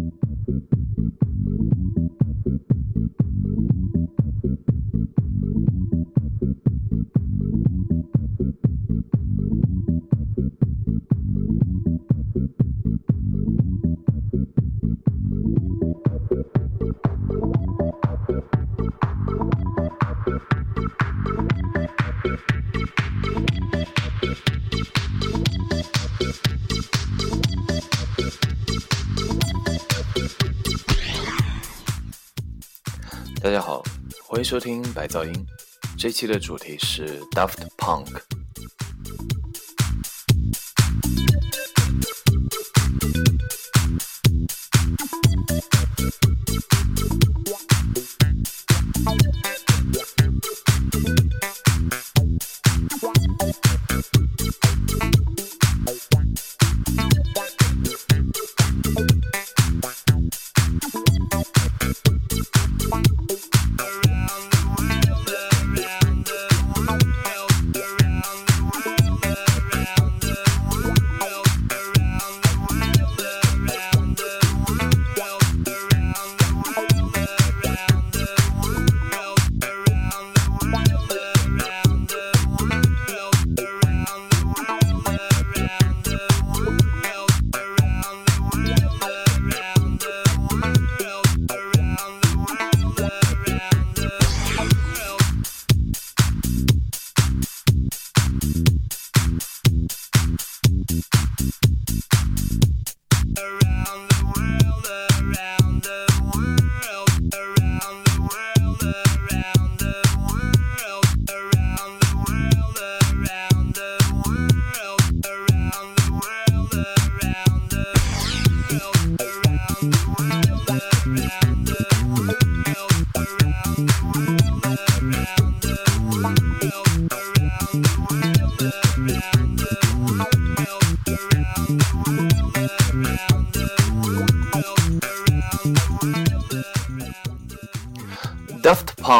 Thank you. 收听白噪音。这期的主题是 Daft Punk。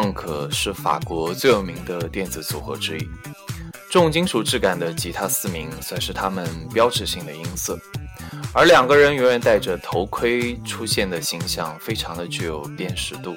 Monk 是法国最有名的电子组合之一，重金属质感的吉他四名算是他们标志性的音色，而两个人永远戴着头盔出现的形象，非常的具有辨识度。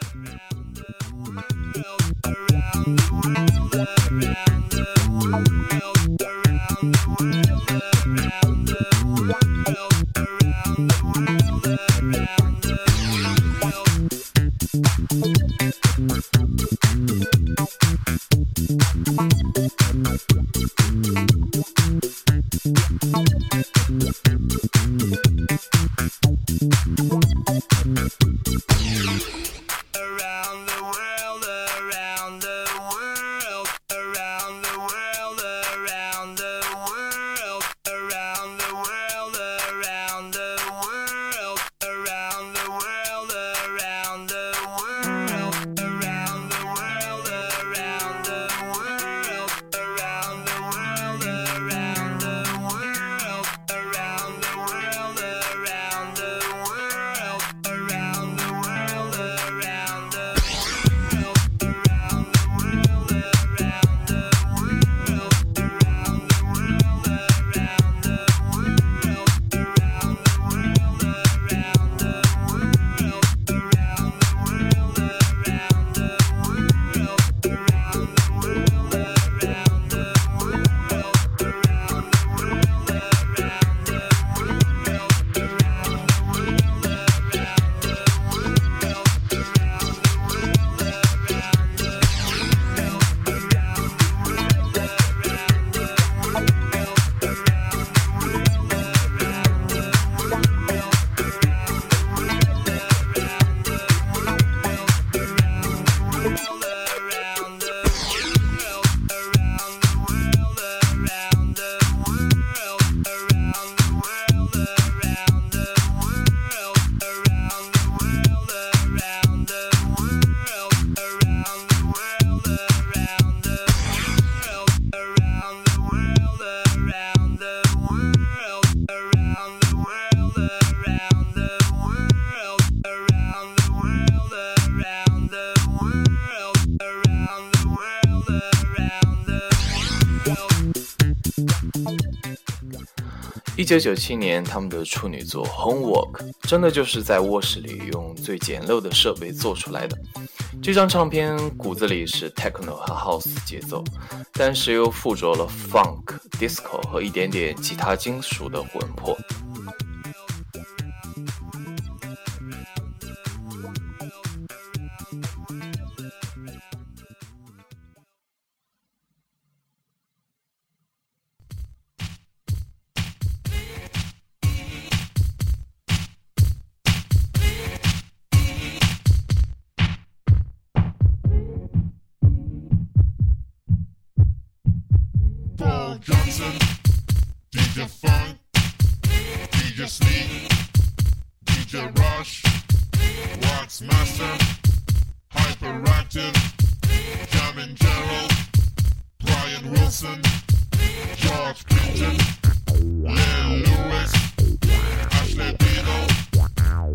一九九七年，他们的处女作《Homework》真的就是在卧室里用最简陋的设备做出来的。这张唱片骨子里是 techno 和 house 节奏，但是又附着了 funk、disco 和一点点吉他金属的魂魄。Funk, DJ Sneak, DJ Rush, Wax Master, Hyperactive, Jamin Gerald, Brian Wilson, George Clinton, Lil Lewis, Ashley Beadle,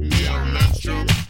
Neil Landstrom.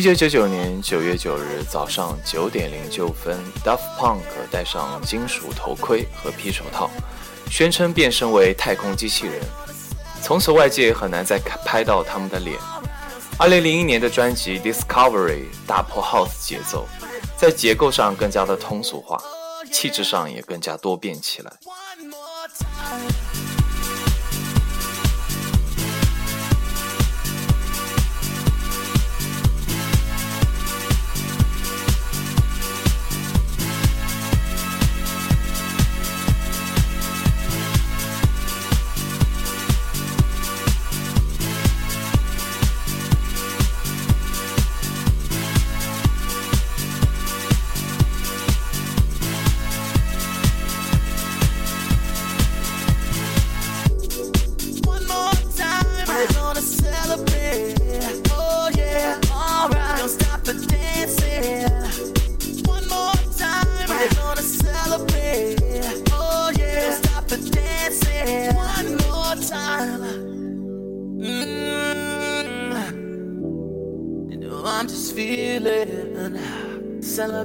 一九九九年九月九日早上九点零九分，Daft Punk 戴上金属头盔和皮手套，宣称变身为太空机器人。从此，外界很难再拍到他们的脸。二零零一年的专辑《Discovery》打破 House 节奏，在结构上更加的通俗化，气质上也更加多变起来。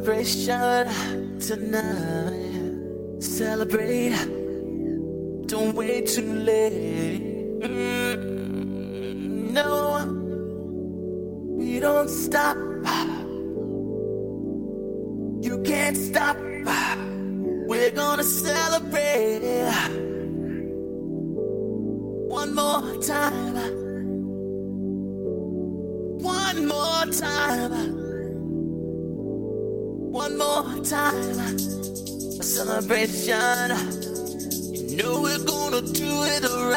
Celebration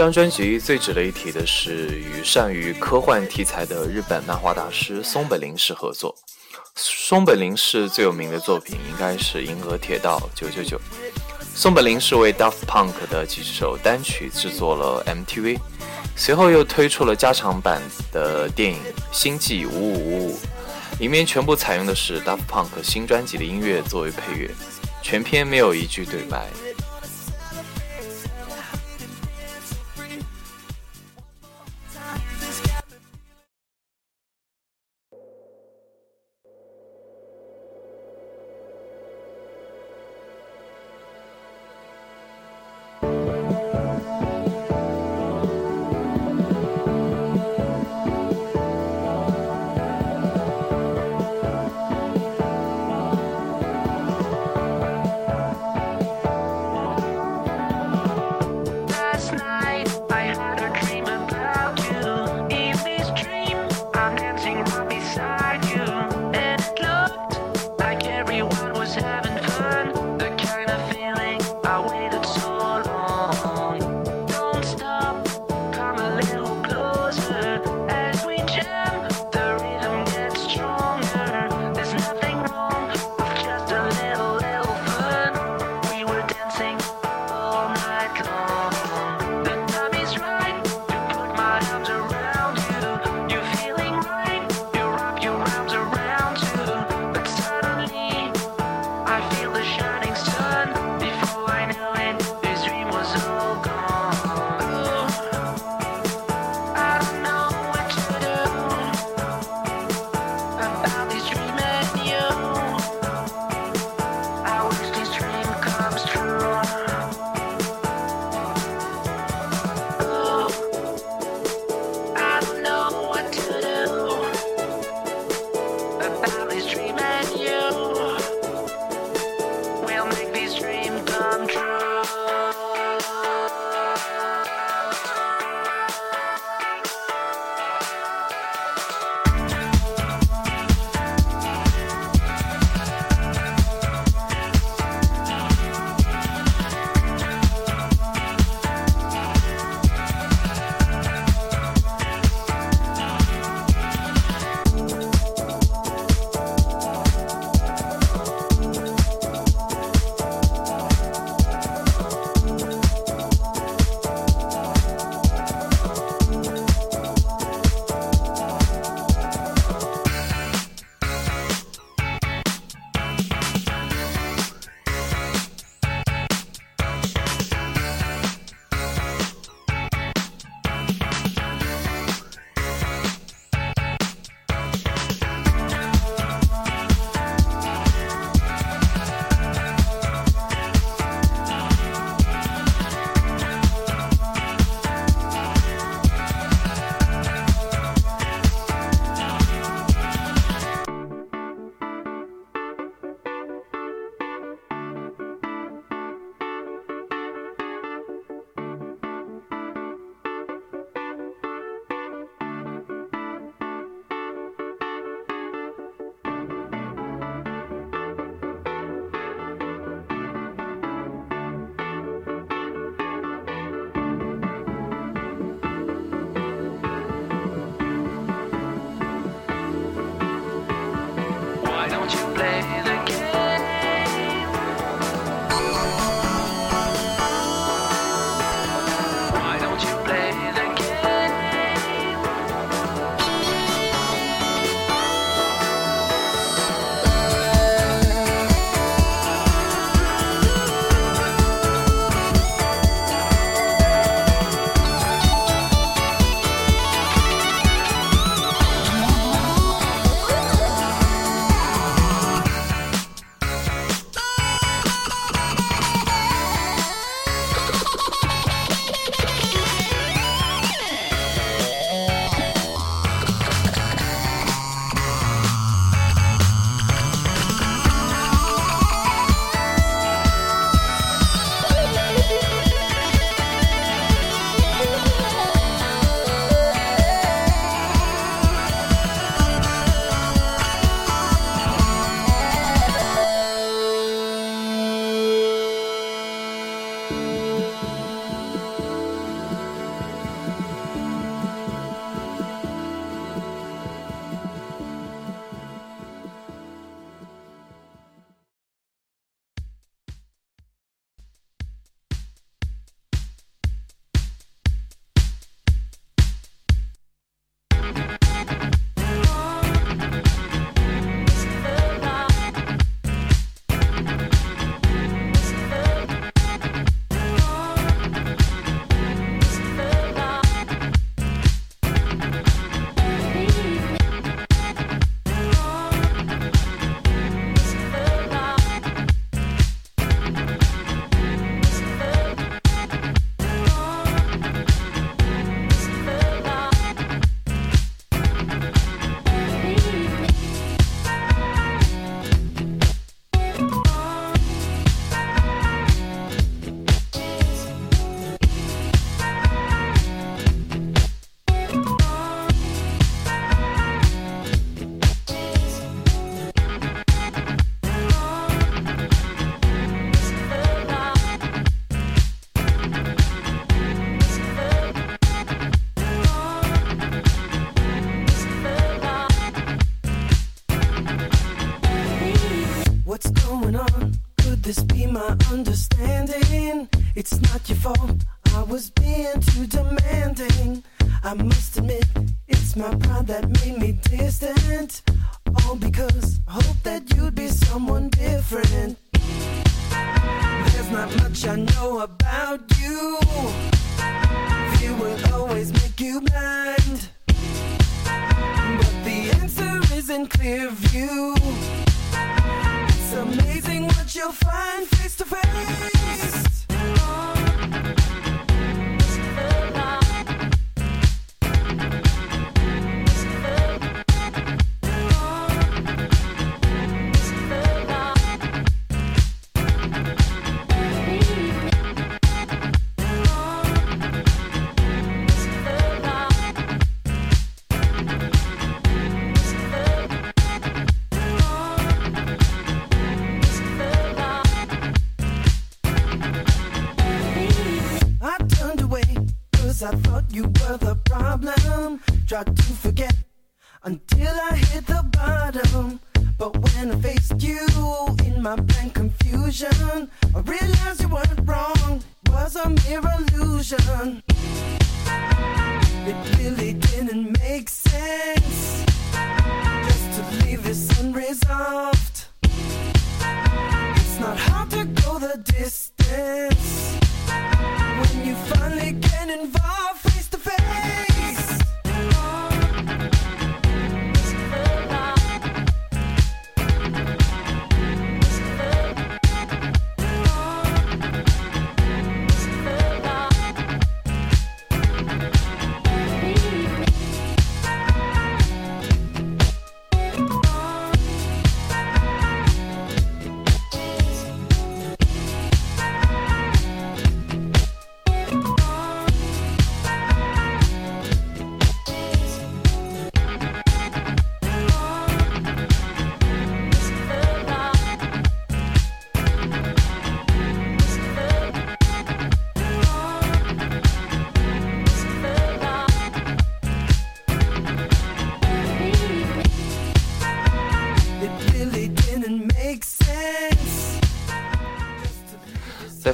这张专辑最值得一提的是与善于科幻题材的日本漫画大师松本零士合作。松本零士最有名的作品应该是《银河铁道999》。松本零士为 Daft Punk 的几首单曲制作了 MTV，随后又推出了加长版的电影《星际五五五五》，里面全部采用的是 Daft Punk 新专辑的音乐作为配乐，全片没有一句对白。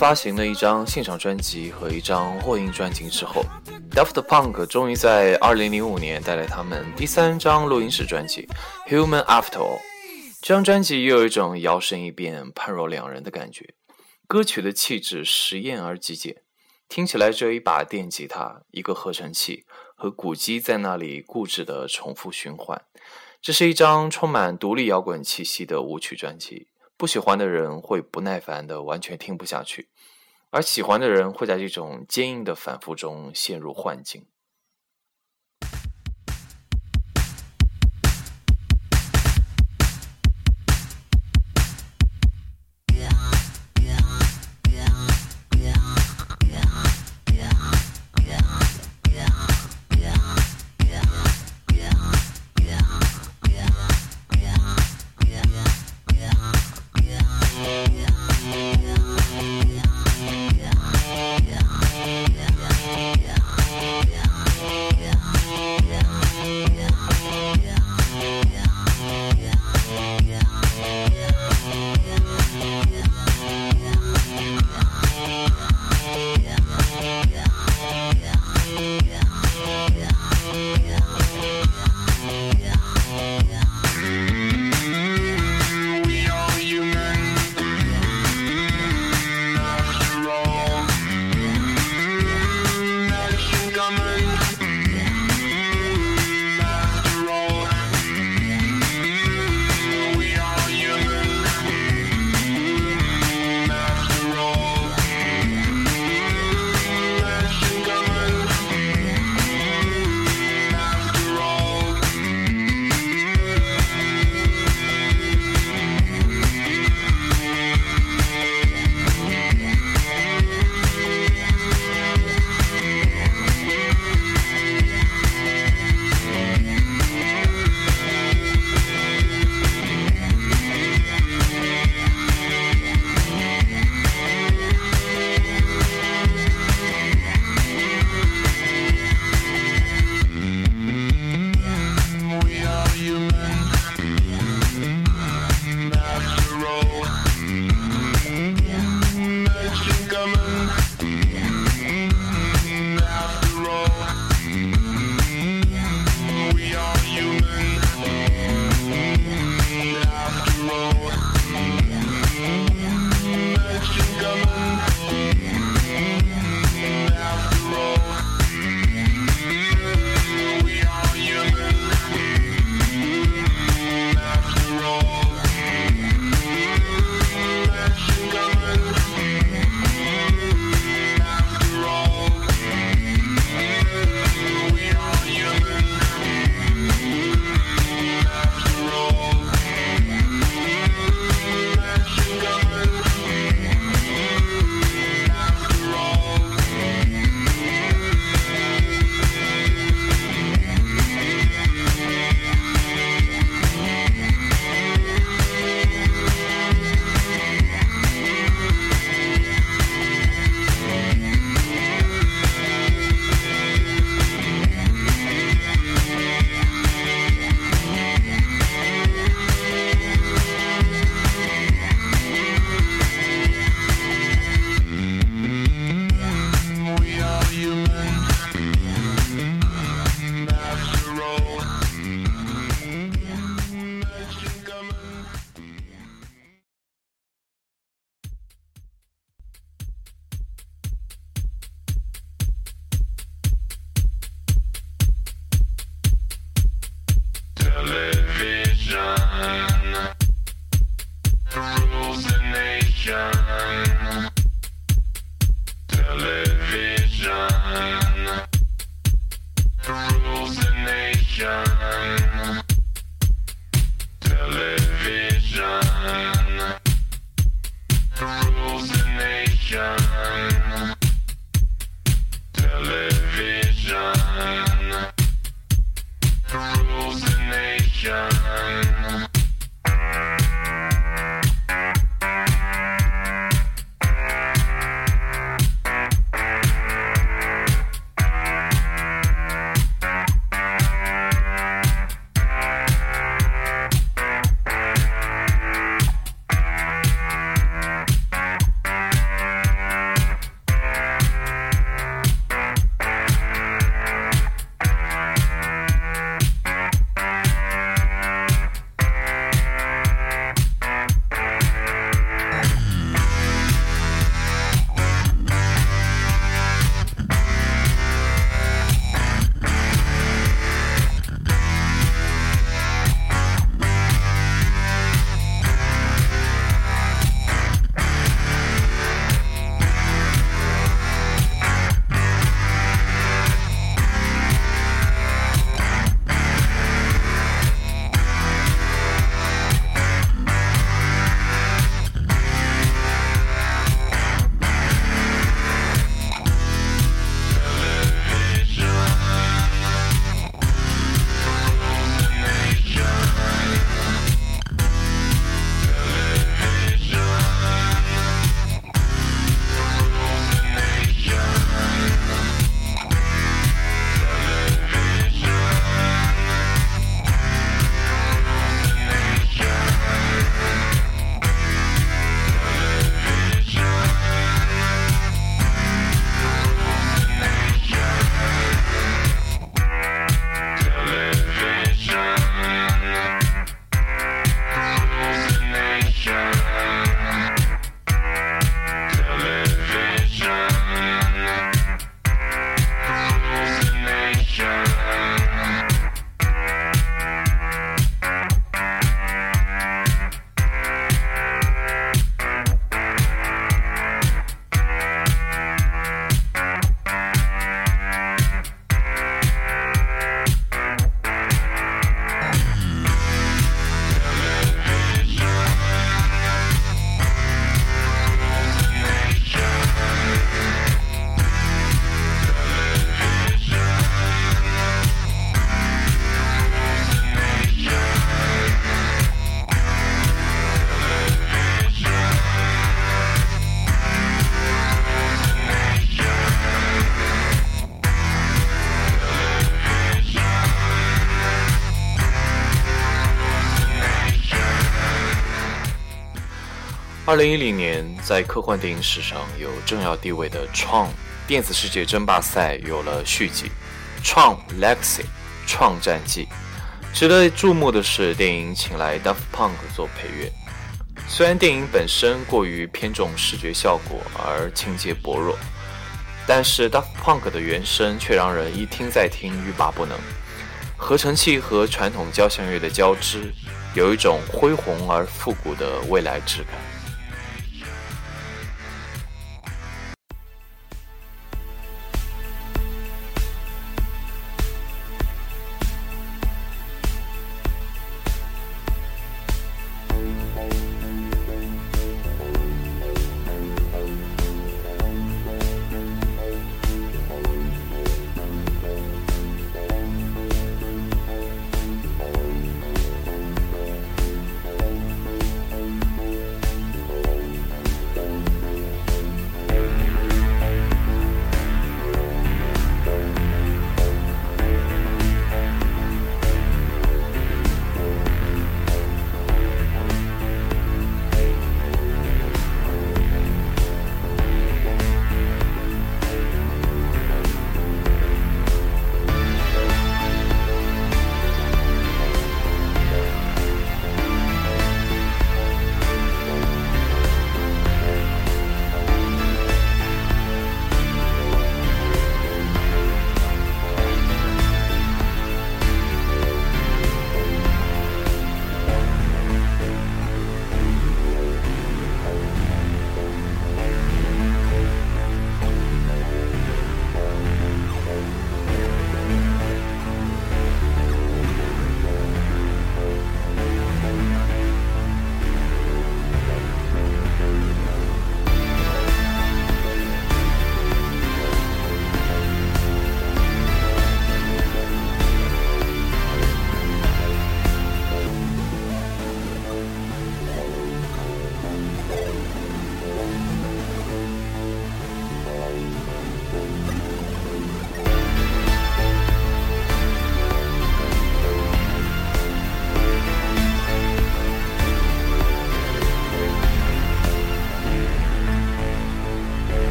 发行了一张现场专辑和一张货音专辑之后，Daft Punk 终于在2005年带来他们第三张录音室专辑《Human After All》。这张专辑又有一种摇身一变、判若两人的感觉。歌曲的气质实验而极简，听起来只有一把电吉他、一个合成器和鼓机在那里固执的重复循环。这是一张充满独立摇滚气息的舞曲专辑。不喜欢的人会不耐烦的完全听不下去，而喜欢的人会在这种坚硬的反复中陷入幻境。二零一零年，在科幻电影史上有重要地位的《创电子世界争霸赛》有了续集，《创 Legacy 创战记》。值得注目的是，电影请来 Daft Punk 做配乐。虽然电影本身过于偏重视觉效果而情节薄弱，但是 Daft Punk 的原声却让人一听再听，欲罢不能。合成器和传统交响乐的交织，有一种恢宏而复古的未来质感。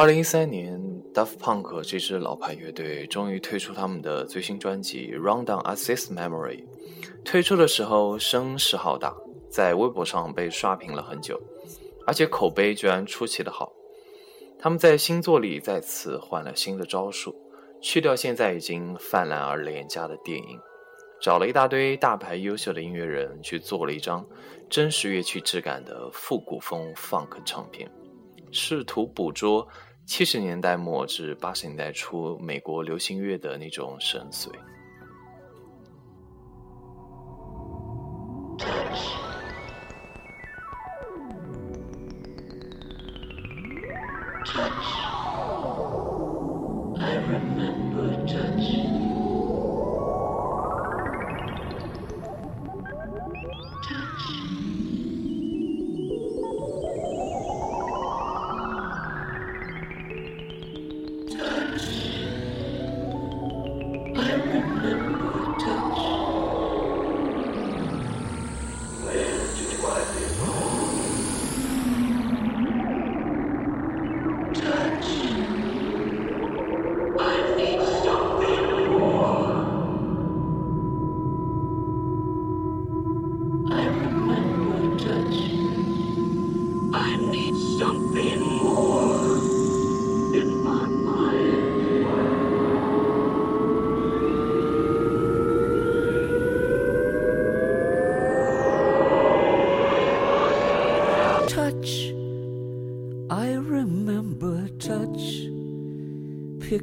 二零一三年，Daft Punk 这支老牌乐队终于推出他们的最新专辑《Rundown Access Memory》。推出的时候声势浩大，在微博上被刷屏了很久，而且口碑居然出奇的好。他们在新作里再次换了新的招数，去掉现在已经泛滥而廉价的电影，找了一大堆大牌优秀的音乐人去做了一张真实乐器质感的复古风 funk 唱片，试图捕捉。七十年代末至八十年代初，美国流行乐的那种深邃。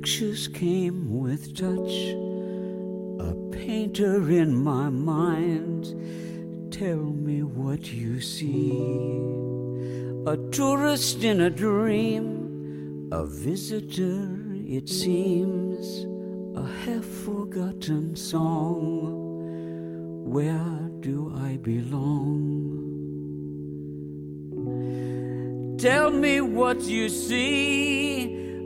Pictures came with touch. A painter in my mind. Tell me what you see. A tourist in a dream. A visitor, it seems. A half forgotten song. Where do I belong? Tell me what you see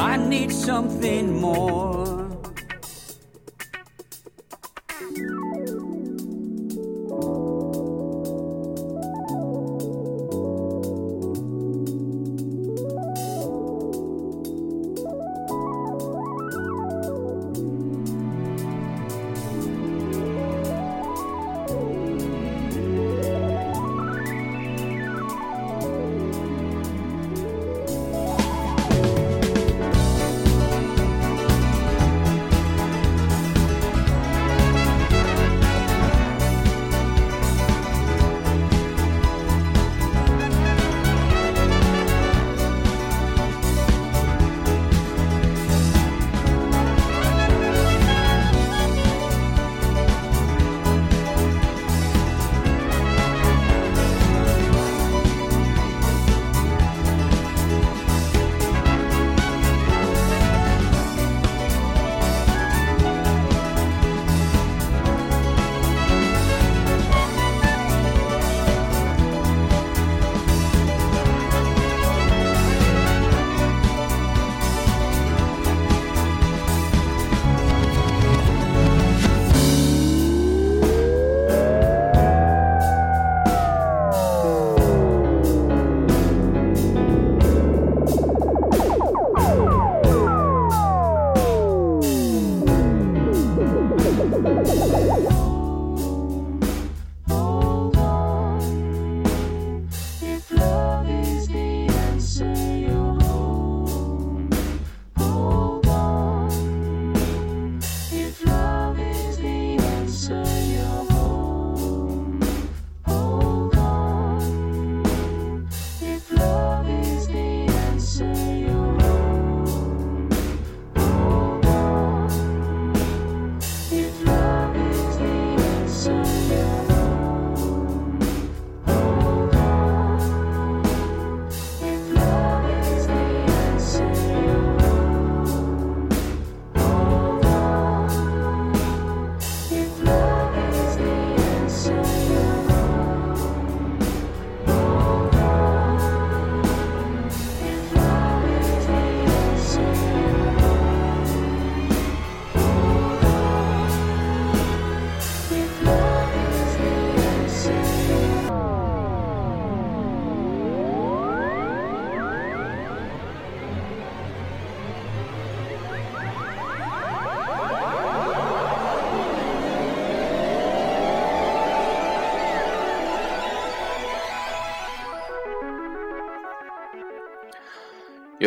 I need something more.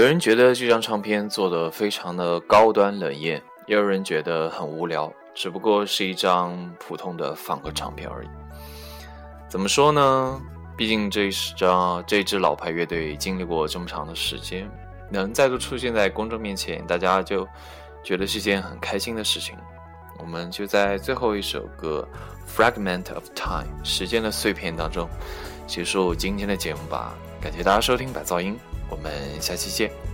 有人觉得这张唱片做的非常的高端冷艳，也有人觉得很无聊，只不过是一张普通的放歌唱片而已。怎么说呢？毕竟这是张这支老牌乐队经历过这么长的时间，能再度出现在公众面前，大家就觉得是件很开心的事情。我们就在最后一首歌《Fragment of Time》时间的碎片当中结束今天的节目吧。感谢大家收听百噪音。我们下期见。